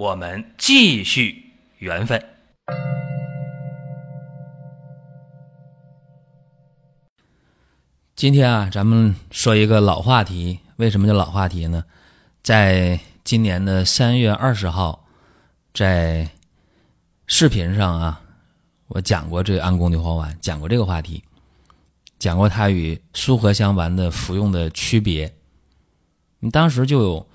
我们继续缘分。今天啊，咱们说一个老话题。为什么叫老话题呢？在今年的三月二十号，在视频上啊，我讲过这个安宫牛黄丸，讲过这个话题，讲过它与苏合香丸的服用的区别。你当时就有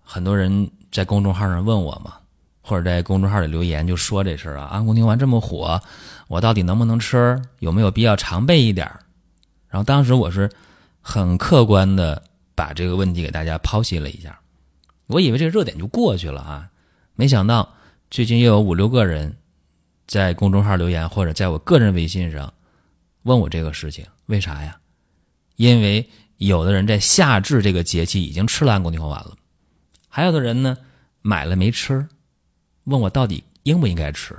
很多人在公众号上问我嘛，或者在公众号里留言就说这事儿啊，安宫牛丸这么火，我到底能不能吃？有没有必要常备一点？然后当时我是很客观的把这个问题给大家剖析了一下，我以为这个热点就过去了啊，没想到最近又有五六个人在公众号留言或者在我个人微信上问我这个事情，为啥呀？因为有的人在夏至这个节气已经吃了安宫牛黄丸了，还有的人呢买了没吃，问我到底应不应该吃。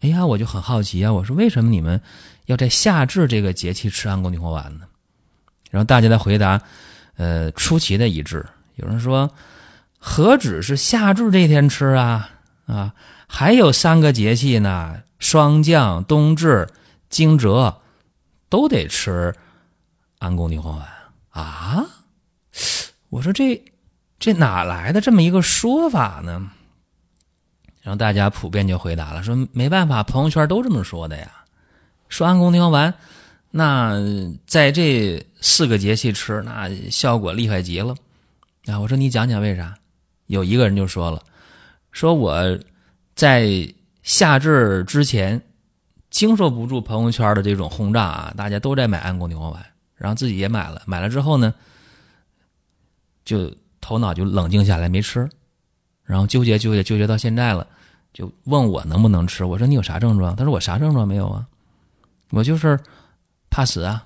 哎呀，我就很好奇啊，我说为什么你们？要在夏至这个节气吃安宫牛黄丸呢，然后大家的回答，呃，出奇的一致。有人说，何止是夏至这天吃啊啊，还有三个节气呢，霜降、冬至、惊蛰，都得吃安宫牛黄丸啊。我说这这哪来的这么一个说法呢？然后大家普遍就回答了，说没办法，朋友圈都这么说的呀。说安宫牛黄丸，那在这四个节气吃，那效果厉害极了啊！我说你讲讲为啥？有一个人就说了，说我在夏至之前经受不住朋友圈的这种轰炸啊，大家都在买安宫牛黄丸，然后自己也买了，买了之后呢，就头脑就冷静下来没吃，然后纠结纠结纠结到现在了，就问我能不能吃？我说你有啥症状？他说我啥症状没有啊。我就是怕死啊，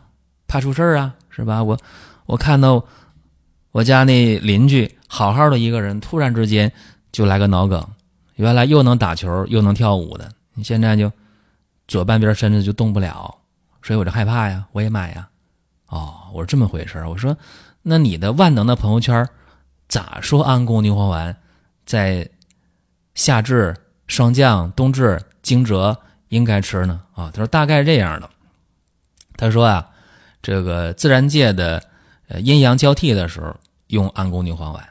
怕出事儿啊，是吧？我我看到我家那邻居好好的一个人，突然之间就来个脑梗，原来又能打球又能跳舞的，你现在就左半边身子就动不了，所以我就害怕呀，我也买呀。哦，我说这么回事我说那你的万能的朋友圈咋说安宫牛黄丸在夏至、霜降、冬至、惊蛰？应该吃呢啊，他说大概这样的。他说啊，这个自然界的呃阴阳交替的时候用安宫牛黄丸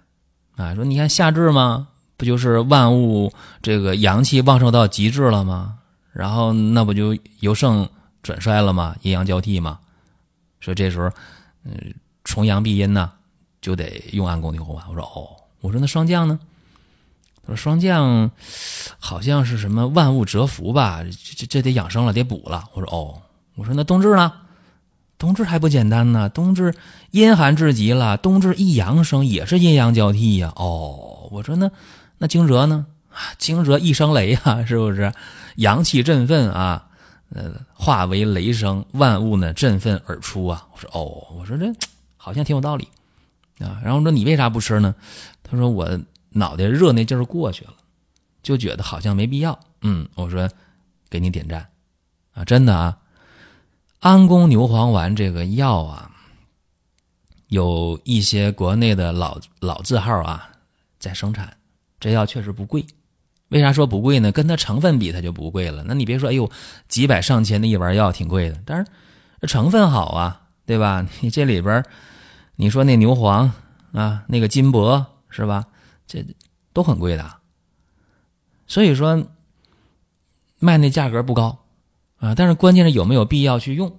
啊，说你看夏至吗？不就是万物这个阳气旺盛到极致了吗？然后那不就由盛转衰了吗？阴阳交替嘛。说这时候嗯重阳避阴呢，就得用安宫牛黄丸。我说哦，我说那霜降呢？他说霜降，好像是什么万物蛰伏吧？这这这得养生了，得补了。我说哦，我说那冬至呢？冬至还不简单呢？冬至阴寒至极了，冬至一阳生也是阴阳交替呀。哦，我说那那惊蛰呢？惊蛰一声雷啊，是不是？阳气振奋啊，呃，化为雷声，万物呢振奋而出啊。我说哦，我说这好像挺有道理啊。然后说你为啥不吃呢？他说我。脑袋热那劲儿过去了，就觉得好像没必要。嗯，我说给你点赞啊，真的啊，安宫牛黄丸这个药啊，有一些国内的老老字号啊在生产，这药确实不贵。为啥说不贵呢？跟它成分比，它就不贵了。那你别说，哎呦，几百上千的一丸药挺贵的，但是成分好啊，对吧？你这里边，你说那牛黄啊，那个金箔是吧？这都很贵的，所以说卖那价格不高啊，但是关键是有没有必要去用。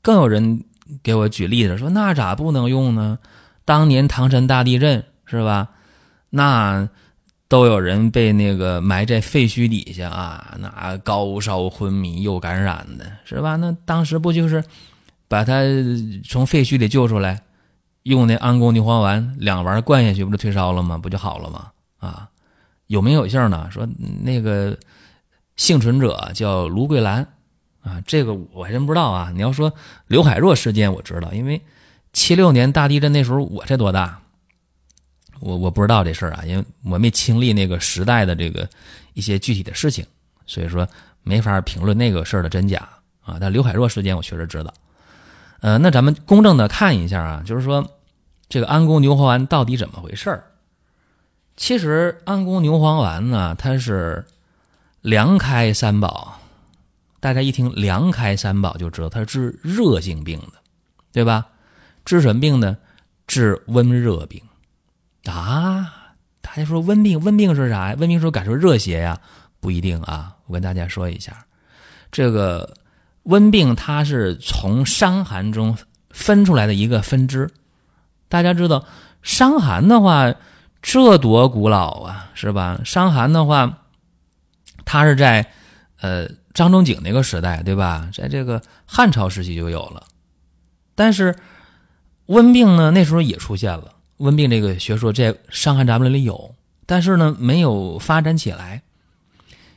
更有人给我举例子说，那咋不能用呢？当年唐山大地震是吧？那都有人被那个埋在废墟底下啊，那高烧昏迷又感染的是吧？那当时不就是把他从废墟里救出来？用那安宫牛黄丸两丸灌下去，不就退烧了吗？不就好了吗？啊，有名有姓呢，说那个幸存者叫卢桂兰啊，这个我还真不知道啊。你要说刘海若事件，我知道，因为七六年大地震那时候我才多大，我我不知道这事儿啊，因为我没经历那个时代的这个一些具体的事情，所以说没法评论那个事儿的真假啊。但刘海若事件我确实知道。呃，那咱们公正的看一下啊，就是说这个安宫牛黄丸到底怎么回事儿？其实安宫牛黄丸呢，它是凉开三宝，大家一听凉开三宝就知道它是治热性病的，对吧？治什么病呢？治温热病啊！大家说温病，温病是啥呀？温病是感受热邪呀？不一定啊！我跟大家说一下，这个温病它是从伤寒中分出来的一个分支。大家知道伤寒的话。这多古老啊，是吧？伤寒的话，它是在呃张仲景那个时代，对吧？在这个汉朝时期就有了。但是温病呢，那时候也出现了温病这个学说，在《伤寒杂病》里有，但是呢，没有发展起来。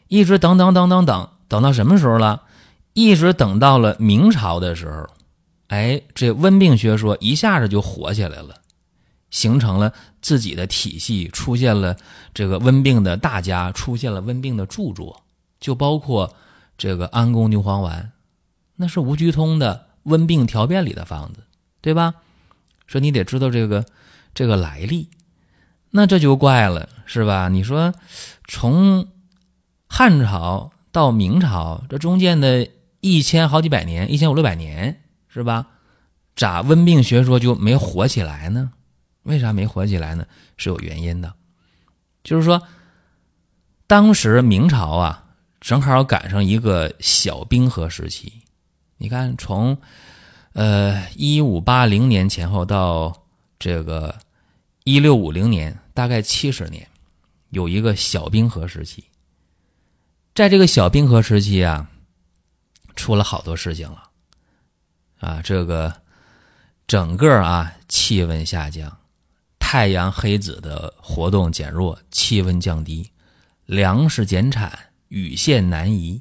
一直等等等等等，等到什么时候了？一直等到了明朝的时候，哎，这温病学说一下子就火起来了。形成了自己的体系，出现了这个温病的大家，出现了温病的著作，就包括这个安宫牛黄丸，那是吴鞠通的《温病条变》里的方子，对吧？说你得知道这个这个来历，那这就怪了，是吧？你说从汉朝到明朝这中间的一千好几百年，一千五六百年，是吧？咋温病学说就没火起来呢？为啥没火起来呢？是有原因的，就是说，当时明朝啊，正好赶上一个小冰河时期。你看，从呃一五八零年前后到这个一六五零年，大概七十年，有一个小冰河时期。在这个小冰河时期啊，出了好多事情了啊，这个整个啊气温下降。太阳黑子的活动减弱，气温降低，粮食减产，雨线南移。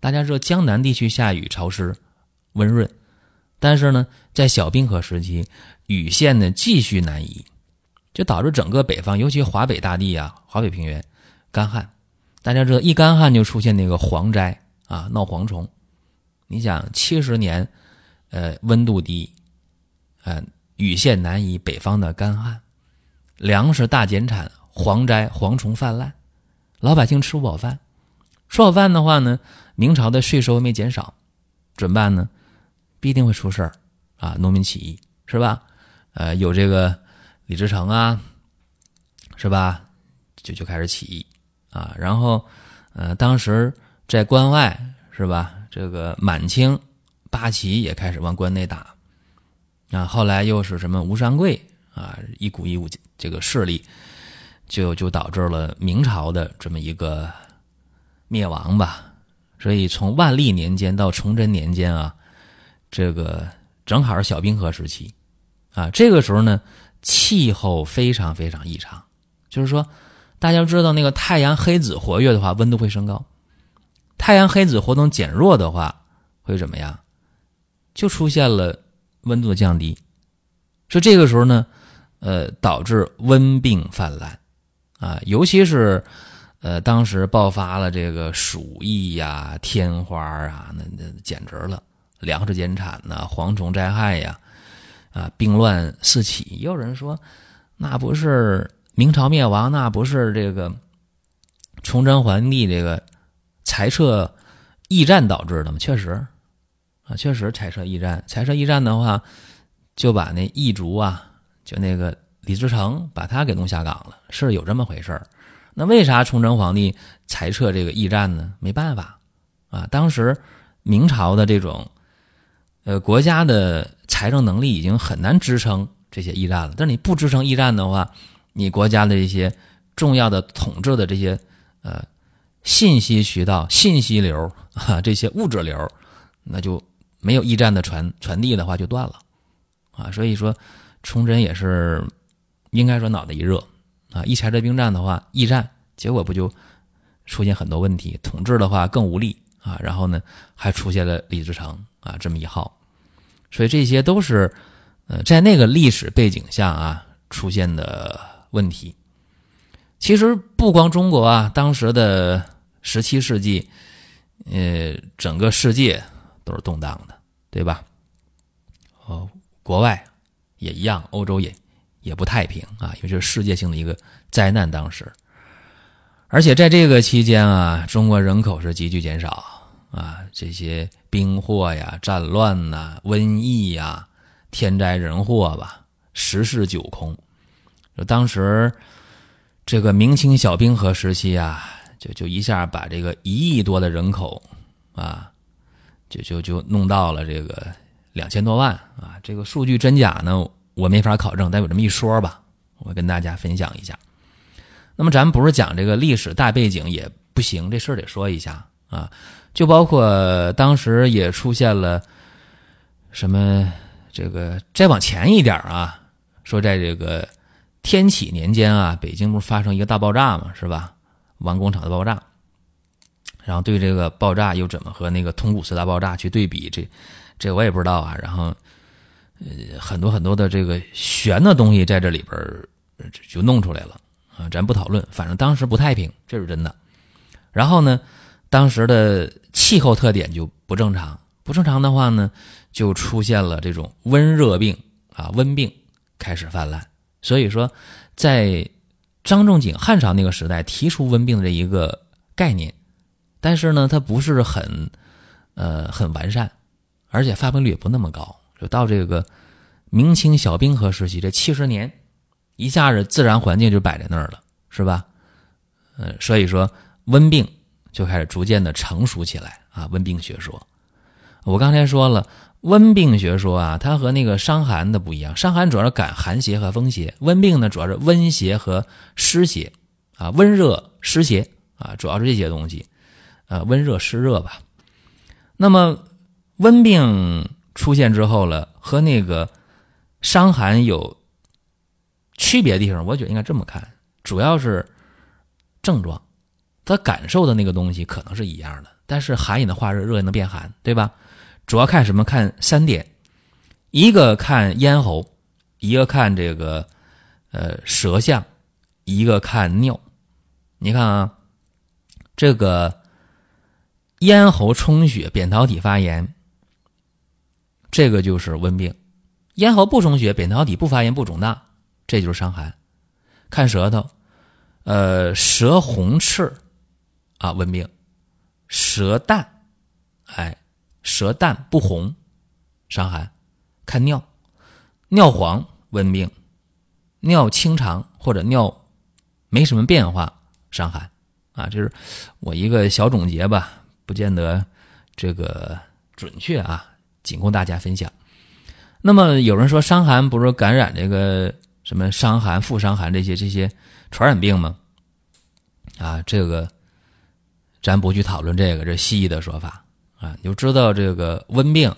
大家知道江南地区下雨潮湿、温润，但是呢，在小冰河时期，雨线呢继续南移，就导致整个北方，尤其华北大地啊、华北平原干旱。大家知道，一干旱就出现那个蝗灾啊，闹蝗虫。你想，七十年，呃，温度低，呃，雨线南移，北方的干旱。粮食大减产，蝗灾、蝗虫泛滥，老百姓吃不饱饭。吃饱饭的话呢，明朝的税收没减少，怎么办呢？必定会出事儿啊！农民起义是吧？呃，有这个李自成啊，是吧？就就开始起义啊。然后，呃，当时在关外是吧？这个满清八旗也开始往关内打啊。后来又是什么吴三桂？啊，一股一股这个势力，就就导致了明朝的这么一个灭亡吧。所以从万历年间到崇祯年间啊，这个正好是小冰河时期啊。这个时候呢，气候非常非常异常，就是说，大家知道那个太阳黑子活跃的话，温度会升高；太阳黑子活动减弱的话，会怎么样？就出现了温度的降低。说这个时候呢。呃，导致温病泛滥，啊，尤其是，呃，当时爆发了这个鼠疫呀、天花啊，那那简直了，粮食减产呐，蝗虫灾害呀，啊，病乱四起。也有人说，那不是明朝灭亡，那不是这个崇祯皇帝这个裁撤驿站导致的吗？确实，啊，确实裁撤驿站，裁撤驿站的话，就把那异族啊。就那个李自成把他给弄下岗了，是有这么回事儿。那为啥崇祯皇帝裁撤这个驿站呢？没办法啊，当时明朝的这种呃国家的财政能力已经很难支撑这些驿站了。但是你不支撑驿站的话，你国家的一些重要的统治的这些呃信息渠道、信息流啊 这些物质流，那就没有驿站的传传递的话就断了啊。所以说。崇祯也是，应该说脑袋一热啊！一拆这兵站的话，驿站结果不就出现很多问题，统治的话更无力啊。然后呢，还出现了李自成啊这么一号，所以这些都是呃在那个历史背景下啊出现的问题。其实不光中国啊，当时的十七世纪，呃，整个世界都是动荡的，对吧？哦，国外也一样，欧洲也也不太平啊，因为这是世界性的一个灾难。当时，而且在这个期间啊，中国人口是急剧减少啊，这些兵祸呀、战乱呐、瘟疫呀、天灾人祸吧，十室九空。当时这个明清小冰河时期啊，就就一下把这个一亿多的人口啊，就就就弄到了这个。两千多万啊，这个数据真假呢？我没法考证，但有这么一说吧，我跟大家分享一下。那么咱们不是讲这个历史大背景也不行，这事儿得说一下啊。就包括当时也出现了什么，这个再往前一点啊，说在这个天启年间啊，北京不是发生一个大爆炸嘛，是吧？王工厂的爆炸，然后对这个爆炸又怎么和那个通古斯大爆炸去对比这？这我也不知道啊，然后，呃，很多很多的这个玄的东西在这里边就弄出来了啊，咱不讨论，反正当时不太平，这是真的。然后呢，当时的气候特点就不正常，不正常的话呢，就出现了这种温热病啊，温病开始泛滥。所以说，在张仲景汉朝那个时代提出温病的这一个概念，但是呢，它不是很呃很完善。而且发病率也不那么高，就到这个明清小冰河时期，这七十年，一下子自然环境就摆在那儿了，是吧？呃，所以说温病就开始逐渐的成熟起来啊。温病学说，我刚才说了，温病学说啊，它和那个伤寒的不一样，伤寒主要是感寒邪和风邪，温病呢主要是温邪和湿邪啊，温热湿邪啊，主要是这些东西，呃，温热湿热吧。那么。温病出现之后了，和那个伤寒有区别的地方，我觉得应该这么看，主要是症状，他感受的那个东西可能是一样的，但是寒也能化热，热也能变寒，对吧？主要看什么？看三点，一个看咽喉，一个看这个呃舌象，一个看尿。你看啊，这个咽喉充血，扁桃体发炎。这个就是温病，咽喉不充血，扁桃体不发炎不肿大，这就是伤寒。看舌头，呃，舌红赤，啊，温病；舌淡，哎，舌淡不红，伤寒。看尿，尿黄，温病；尿清长或者尿没什么变化，伤寒。啊，这是我一个小总结吧，不见得这个准确啊。仅供大家分享。那么有人说，伤寒不是感染这个什么伤寒、副伤寒这些这些传染病吗？啊，这个咱不去讨论这个，这西医的说法啊，你就知道这个温病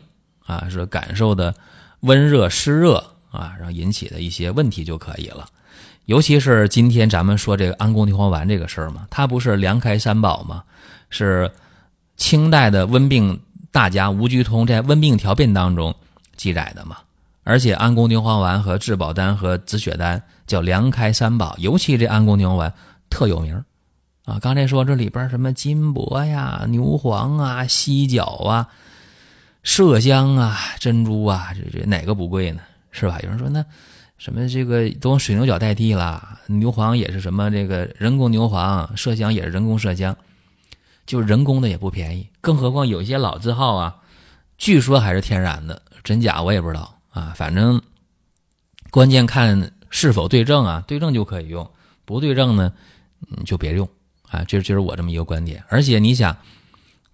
啊是感受的温热湿热啊，然后引起的一些问题就可以了。尤其是今天咱们说这个安宫牛黄丸这个事儿嘛，它不是凉开三宝吗？是清代的温病。大家吴鞠通在《温病条辨》当中记载的嘛，而且安宫牛黄丸和治宝丹和止血丹叫凉开三宝，尤其这安宫牛黄丸特有名啊。刚才说这里边什么金箔呀、牛黄啊、犀角啊、麝香啊、珍珠啊，这这哪个不贵呢？是吧？有人说那什么这个都用水牛角代替了，牛黄也是什么这个人工牛黄，麝香也是人工麝香。就人工的也不便宜，更何况有些老字号啊，据说还是天然的，真假我也不知道啊。反正关键看是否对症啊，对症就可以用，不对症呢，你就别用啊。这就是我这么一个观点。而且你想，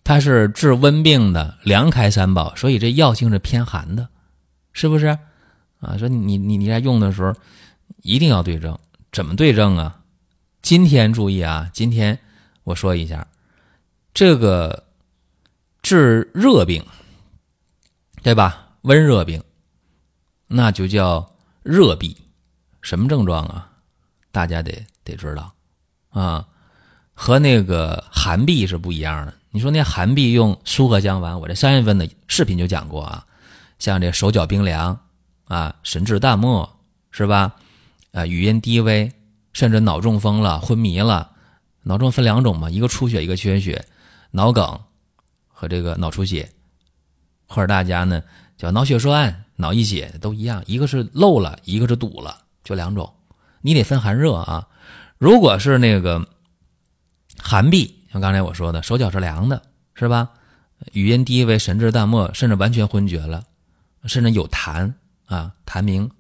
它是治温病的凉开三宝，所以这药性是偏寒的，是不是啊？说你你你在用的时候一定要对症，怎么对症啊？今天注意啊，今天我说一下。这个治热病，对吧？温热病，那就叫热痹。什么症状啊？大家得得知道啊。和那个寒痹是不一样的。你说那寒痹用苏合香丸，我这三月份的视频就讲过啊，像这手脚冰凉啊，神志淡漠是吧？啊，语音低微，甚至脑中风了、昏迷了。脑中分两种嘛，一个出血，一个缺血，脑梗和这个脑出血，或者大家呢叫脑血栓、脑溢血都一样，一个是漏了，一个是堵了，就两种。你得分寒热啊。如果是那个寒痹，像刚才我说的，手脚是凉的，是吧？语音低微，神志淡漠，甚至完全昏厥了，甚至有痰啊，痰鸣，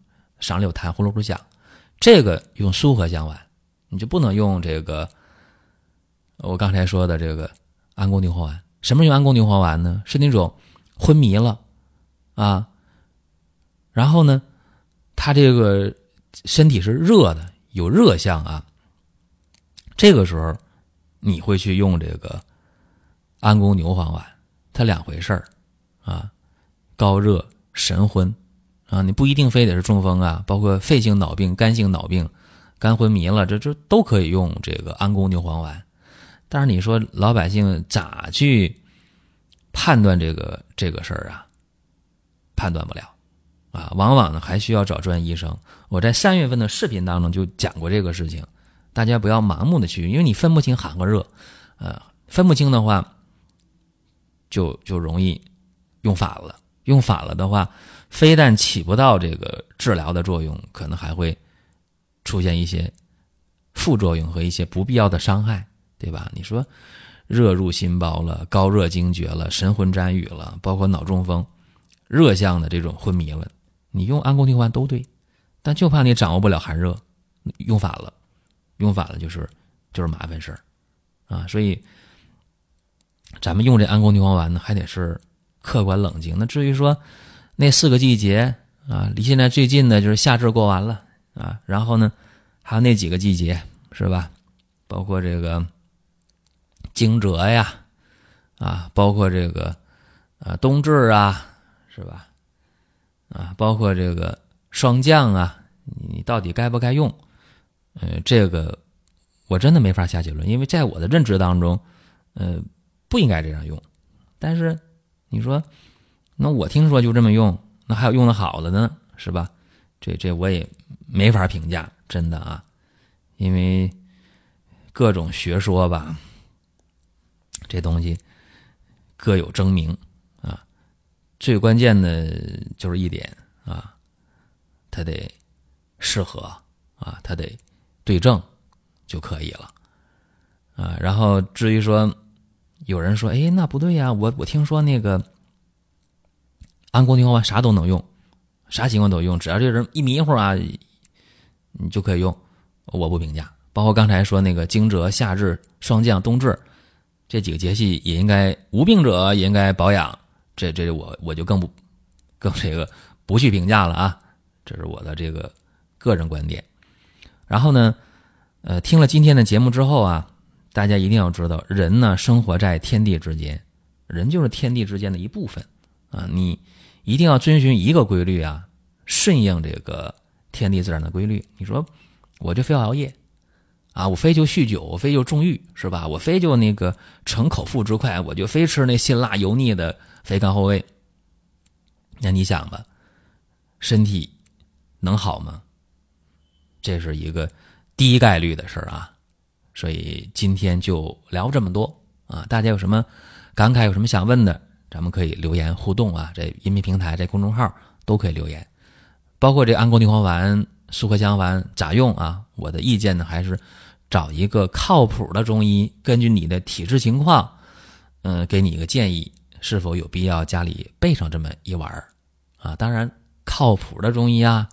嗓里有痰，呼噜呼噜响，这个用苏合香丸，你就不能用这个。我刚才说的这个安宫牛黄丸，什么用安宫牛黄丸呢？是那种昏迷了啊，然后呢，他这个身体是热的，有热象啊。这个时候你会去用这个安宫牛黄丸，它两回事儿啊，高热神昏啊，你不一定非得是中风啊，包括肺性脑病、肝性脑病、肝昏迷了，这这都可以用这个安宫牛黄丸。但是你说老百姓咋去判断这个这个事儿啊？判断不了啊，往往呢还需要找专业医生。我在三月份的视频当中就讲过这个事情，大家不要盲目的去，因为你分不清寒和热，呃，分不清的话，就就容易用反了。用反了的话，非但起不到这个治疗的作用，可能还会出现一些副作用和一些不必要的伤害。对吧？你说热入心包了，高热惊厥了，神魂沾雨了，包括脑中风、热象的这种昏迷了，你用安宫牛黄都对，但就怕你掌握不了寒热，用反了，用反了就是就是麻烦事儿啊。所以咱们用这安宫牛黄丸呢，还得是客观冷静。那至于说那四个季节啊，离现在最近的就是夏至过完了啊，然后呢还有那几个季节是吧？包括这个。惊蛰呀，啊，包括这个，啊，冬至啊，是吧？啊，包括这个霜降啊，你到底该不该用？呃，这个我真的没法下结论，因为在我的认知当中，呃，不应该这样用。但是你说，那我听说就这么用，那还有用的好的呢，是吧？这这我也没法评价，真的啊，因为各种学说吧。这东西各有争鸣啊，最关键的就是一点啊，它得适合啊，它得对症就可以了啊。然后至于说有人说，哎，那不对呀，我我听说那个安宫牛黄丸啥都能用，啥情况都用，只要这人一迷糊啊，你就可以用。我不评价，包括刚才说那个惊蛰、夏至、霜降、冬至。这几个节气也应该无病者也应该保养，这这我我就更不更这个不去评价了啊，这是我的这个个人观点。然后呢，呃，听了今天的节目之后啊，大家一定要知道，人呢生活在天地之间，人就是天地之间的一部分啊，你一定要遵循一个规律啊，顺应这个天地自然的规律。你说我就非要熬夜。啊，我非就酗酒，我非就纵欲，是吧？我非就那个逞口腹之快，我就非吃那辛辣油腻的肥甘厚味。那你想吧，身体能好吗？这是一个低概率的事儿啊。所以今天就聊这么多啊。大家有什么感慨，有什么想问的，咱们可以留言互动啊。在音频平台，在公众号都可以留言，包括这安宫牛黄丸。苏合香丸咋用啊？我的意见呢，还是找一个靠谱的中医，根据你的体质情况，嗯，给你一个建议，是否有必要家里备上这么一丸儿啊？当然，靠谱的中医啊，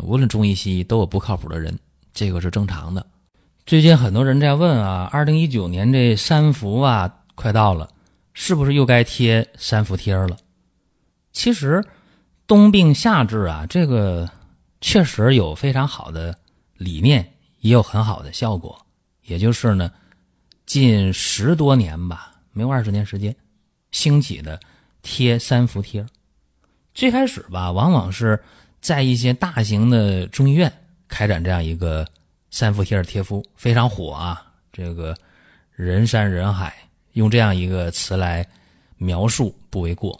无论中医西医都有不靠谱的人，这个是正常的。最近很多人在问啊，二零一九年这三伏啊快到了，是不是又该贴三伏贴了？其实冬病夏治啊，这个。确实有非常好的理念，也有很好的效果。也就是呢，近十多年吧，没有二十年时间，兴起的贴三伏贴。最开始吧，往往是在一些大型的中医院开展这样一个三伏贴的贴敷，非常火啊。这个人山人海，用这样一个词来描述不为过。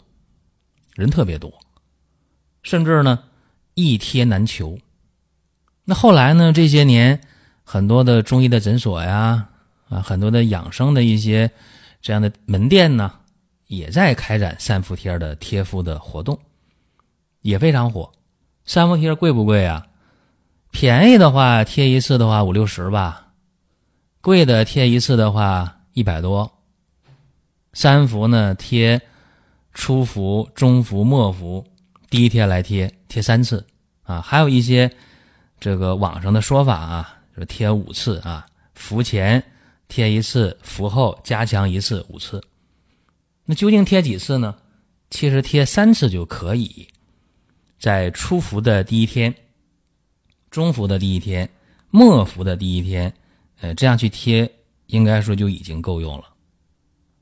人特别多，甚至呢一贴难求。那后来呢，这些年很多的中医的诊所呀，啊，很多的养生的一些这样的门店呢，也在开展三伏贴的贴敷的活动，也非常火。三伏贴贵不贵啊？便宜的话贴一次的话五六十吧，贵的贴一次的话一百多。三伏呢贴初伏、中伏、末伏，第一天来贴贴三次啊，还有一些这个网上的说法啊，就贴五次啊，伏前贴一次，伏后加强一次，五次。那究竟贴几次呢？其实贴三次就可以。在初伏的第一天、中伏的第一天、末伏的第一天，呃，这样去贴，应该说就已经够用了。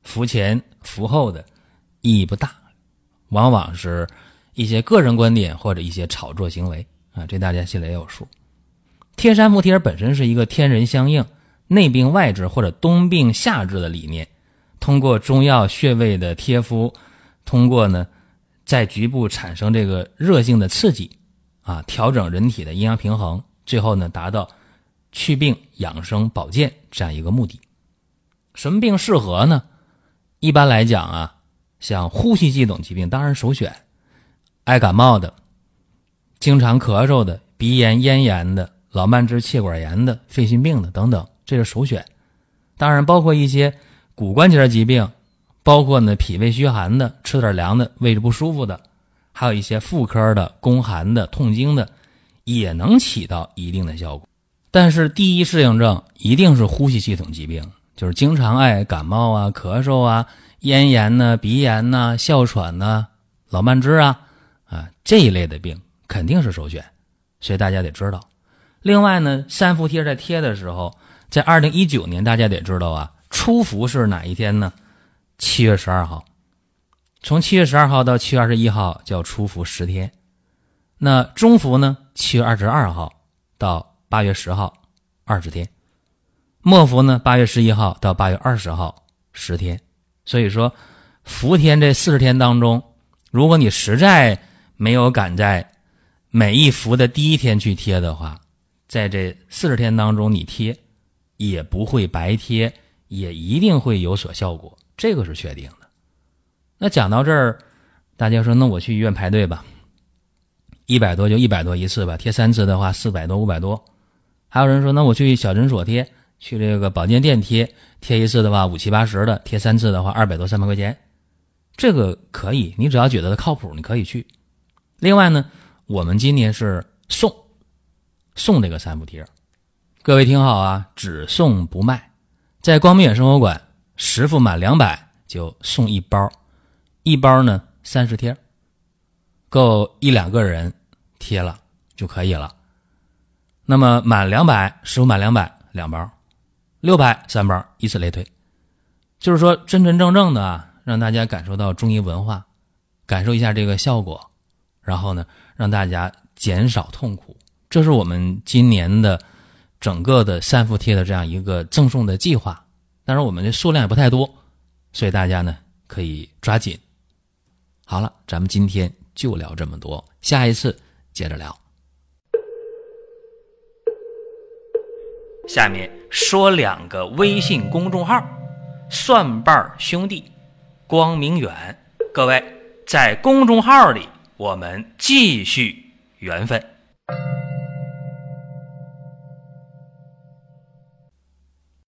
伏前、伏后的意义不大，往往是一些个人观点或者一些炒作行为啊，这大家心里也有数。贴三伏贴本身是一个天人相应、内病外治或者冬病夏治的理念，通过中药穴位的贴敷，通过呢。在局部产生这个热性的刺激，啊，调整人体的阴阳平衡，最后呢达到祛病养生保健这样一个目的。什么病适合呢？一般来讲啊，像呼吸系统疾病当然首选，爱感冒的、经常咳嗽的、鼻炎、咽炎的、老慢支、气管炎的、肺心病的等等，这是首选。当然包括一些骨关节疾病。包括呢，脾胃虚寒的，吃点凉的，胃着不舒服的，还有一些妇科的、宫寒的、痛经的，也能起到一定的效果。但是第一适应症一定是呼吸系统疾病，就是经常爱感冒啊、咳嗽啊、咽炎呢、鼻炎呐、哮喘呐、老慢支啊啊这一类的病肯定是首选，所以大家得知道。另外呢，三伏贴在贴的时候，在二零一九年，大家得知道啊，初伏是哪一天呢？七月十二号，从七月十二号到七月二十一号叫初伏十天。那中伏呢？七月二十二号到八月十号二十天。末伏呢？八月十一号到八月二十号十天。所以说，伏天这四十天当中，如果你实在没有赶在每一伏的第一天去贴的话，在这四十天当中你贴也不会白贴，也一定会有所效果。这个是确定的。那讲到这儿，大家说，那我去医院排队吧，一百多就一百多一次吧，贴三次的话四百多五百多。还有人说，那我去小诊所贴，去这个保健店贴，贴一次的话五七八十的，贴三次的话二百多三百块钱，这个可以，你只要觉得靠谱，你可以去。另外呢，我们今年是送送这个三伏贴，各位听好啊，只送不卖，在光明远生活馆。十副满两百就送一包，一包呢三十贴，够一两个人贴了就可以了。那么满两百，十副满两百两包，六百三包，以此类推。就是说真真正正的啊，让大家感受到中医文化，感受一下这个效果，然后呢让大家减少痛苦。这是我们今年的整个的三伏贴的这样一个赠送的计划。但是我们的数量也不太多，所以大家呢可以抓紧。好了，咱们今天就聊这么多，下一次接着聊。下面说两个微信公众号：蒜瓣兄弟、光明远。各位在公众号里，我们继续缘分。